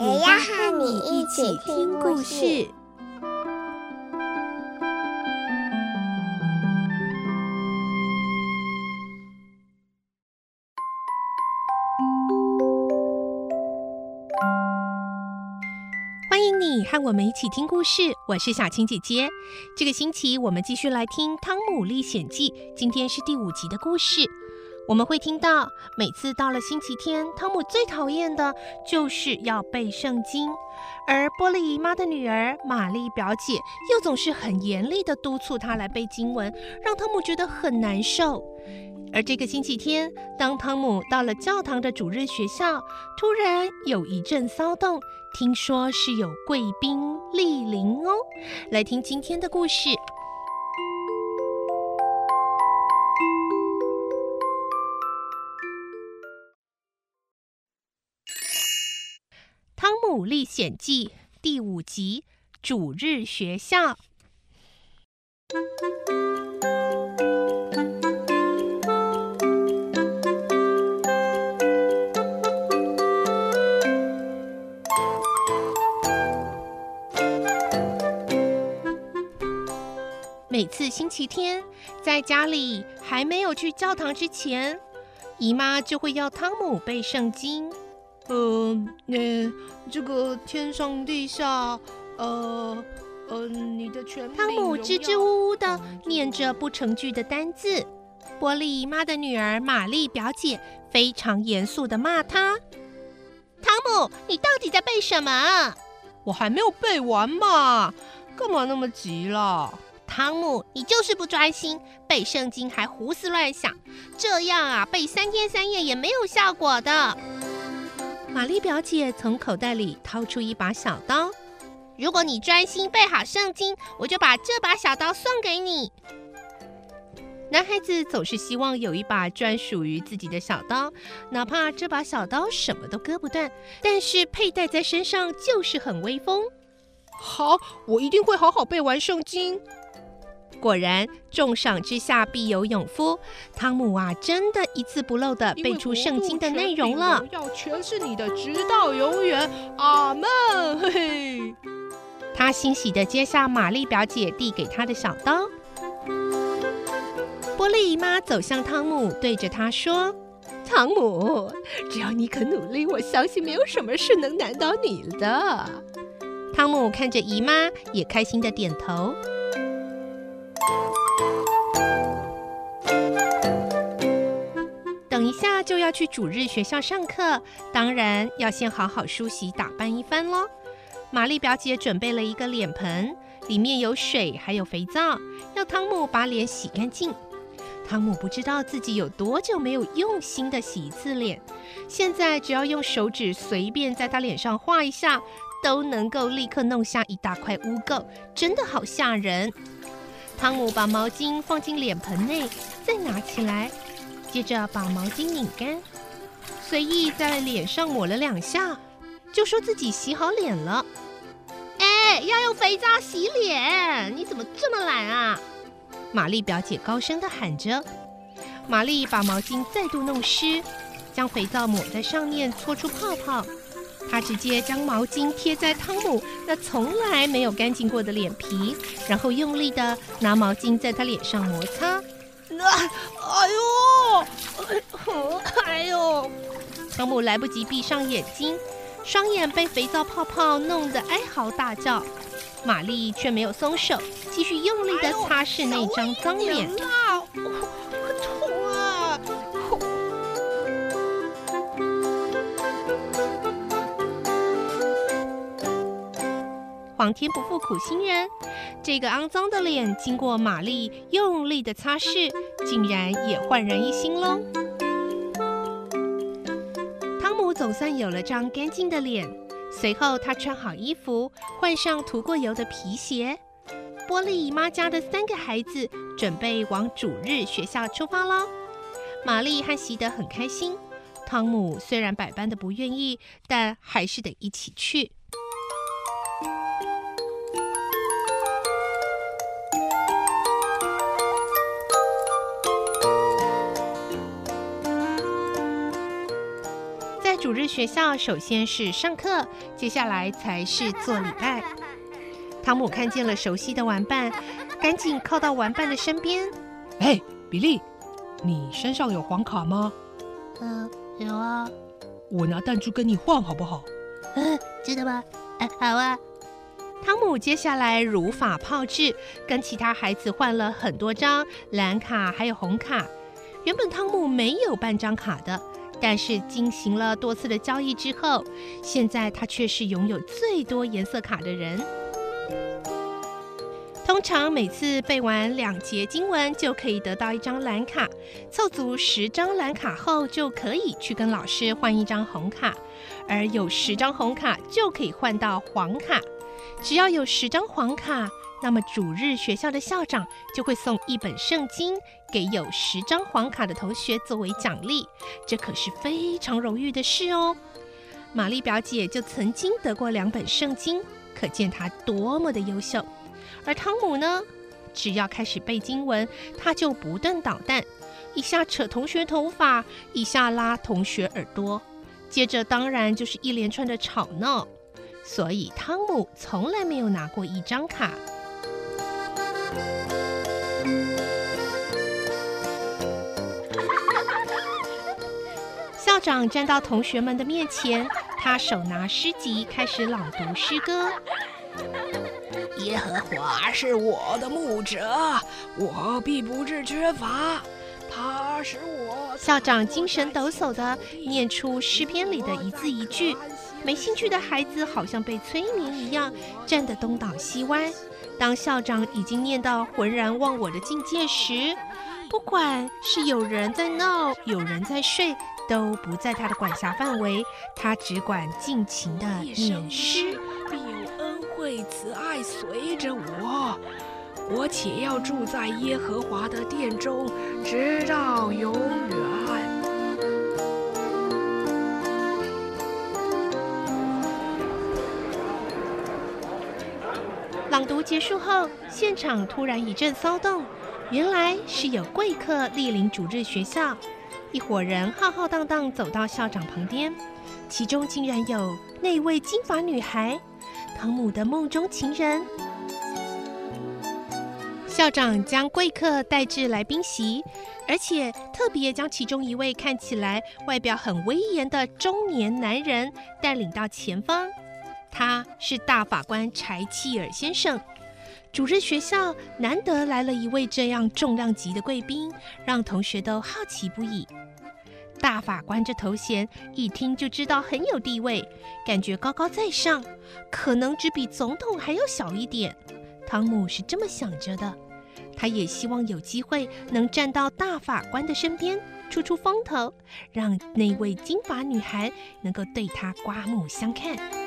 也要和你一起听故事。欢迎你和我们一起听故事，我是小青姐姐。这个星期我们继续来听《汤姆历险记》，今天是第五集的故事。我们会听到，每次到了星期天，汤姆最讨厌的就是要背圣经，而波利姨妈的女儿玛丽表姐又总是很严厉地督促他来背经文，让汤姆觉得很难受。而这个星期天，当汤姆到了教堂的主日学校，突然有一阵骚动，听说是有贵宾莅临哦。来听今天的故事。《历险记》第五集：主日学校。每次星期天，在家里还没有去教堂之前，姨妈就会要汤姆背圣经。呃，那、呃、这个天上地下，呃呃，你的全汤姆支支吾吾的念着不成句的单字。波利姨妈的女儿玛丽表姐非常严肃的骂他：“汤姆，你到底在背什么？我还没有背完嘛，干嘛那么急了？汤姆，你就是不专心，背圣经还胡思乱想，这样啊，背三天三夜也没有效果的。”玛丽表姐从口袋里掏出一把小刀。如果你专心背好圣经，我就把这把小刀送给你。男孩子总是希望有一把专属于自己的小刀，哪怕这把小刀什么都割不断，但是佩戴在身上就是很威风。好，我一定会好好背完圣经。果然，重赏之下必有勇夫。汤姆啊，真的一字不漏的背出圣经的内容了。要全是你的，直到永远。阿门。嘿嘿。他欣喜的接下玛丽表姐递给他的小刀。波利姨妈走向汤姆，对着他说：“汤姆，只要你肯努力，我相信没有什么事能难倒你的。”汤姆看着姨妈，也开心的点头。下就要去主日学校上课，当然要先好好梳洗打扮一番喽。玛丽表姐准备了一个脸盆，里面有水还有肥皂，要汤姆把脸洗干净。汤姆不知道自己有多久没有用心的洗一次脸，现在只要用手指随便在他脸上画一下，都能够立刻弄下一大块污垢，真的好吓人。汤姆把毛巾放进脸盆内，再拿起来，接着把毛巾拧干，随意在脸上抹了两下，就说自己洗好脸了。哎，要用肥皂洗脸，你怎么这么懒啊？玛丽表姐高声地喊着。玛丽把毛巾再度弄湿，将肥皂抹在上面，搓出泡泡。她直接将毛巾贴在汤姆那从来没有干净过的脸皮，然后用力的拿毛巾在他脸上摩擦。那 哎呦，哎呦！汤姆来不及闭上眼睛，双眼被肥皂泡泡弄得哀嚎大叫。玛丽却没有松手，继续用力的擦拭那张脏脸。皇天不负苦心人，这个肮脏的脸经过玛丽用力的擦拭，竟然也焕然一新喽。汤姆总算有了张干净的脸，随后，他穿好衣服，换上涂过油的皮鞋。波莉姨妈家的三个孩子准备往主日学校出发喽。玛丽和席德很开心。汤姆虽然百般的不愿意，但还是得一起去。日学校，首先是上课，接下来才是做礼拜。汤姆看见了熟悉的玩伴，赶紧靠到玩伴的身边。哎，比利，你身上有黄卡吗？嗯，有啊。我拿弹珠跟你换好不好？嗯，真的吗？哎，好啊。汤姆接下来如法炮制，跟其他孩子换了很多张蓝卡，还有红卡。原本汤姆没有半张卡的。但是进行了多次的交易之后，现在他却是拥有最多颜色卡的人。通常每次背完两节经文就可以得到一张蓝卡，凑足十张蓝卡后就可以去跟老师换一张红卡，而有十张红卡就可以换到黄卡。只要有十张黄卡，那么主日学校的校长就会送一本圣经给有十张黄卡的同学作为奖励，这可是非常荣誉的事哦。玛丽表姐就曾经得过两本圣经，可见她多么的优秀。而汤姆呢，只要开始背经文，他就不断捣蛋，一下扯同学头发，一下拉同学耳朵，接着当然就是一连串的吵闹。所以汤姆从来没有拿过一张卡。校长站到同学们的面前，他手拿诗集开始朗读诗歌。耶和华是我的牧者，我必不致缺乏。他使我。校长精神抖擞地念出诗篇里的一字一句。没兴趣的孩子好像被催眠一样，站得东倒西歪。当校长已经念到浑然忘我的境界时，不管是有人在闹，有人在睡，都不在他的管辖范围。他只管尽情的念诗。必有恩惠慈爱随着我，我且要住在耶和华的殿中，直到永远。朗读结束后，现场突然一阵骚动。原来是有贵客莅临主日学校，一伙人浩浩荡荡走到校长旁边，其中竟然有那位金发女孩，汤姆的梦中情人。校长将贵客带至来宾席，而且特别将其中一位看起来外表很威严的中年男人带领到前方。他是大法官柴契尔先生。主日学校难得来了一位这样重量级的贵宾，让同学都好奇不已。大法官这头衔一听就知道很有地位，感觉高高在上，可能只比总统还要小一点。汤姆是这么想着的，他也希望有机会能站到大法官的身边，出出风头，让那位金发女孩能够对他刮目相看。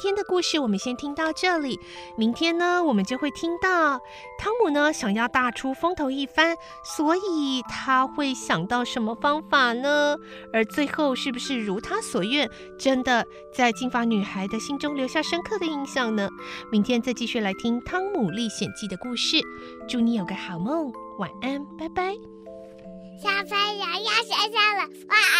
天的故事我们先听到这里。明天呢，我们就会听到汤姆呢想要大出风头一番，所以他会想到什么方法呢？而最后是不是如他所愿，真的在金发女孩的心中留下深刻的印象呢？明天再继续来听《汤姆历险记》的故事。祝你有个好梦，晚安，拜拜。小朋友要睡觉了，晚安。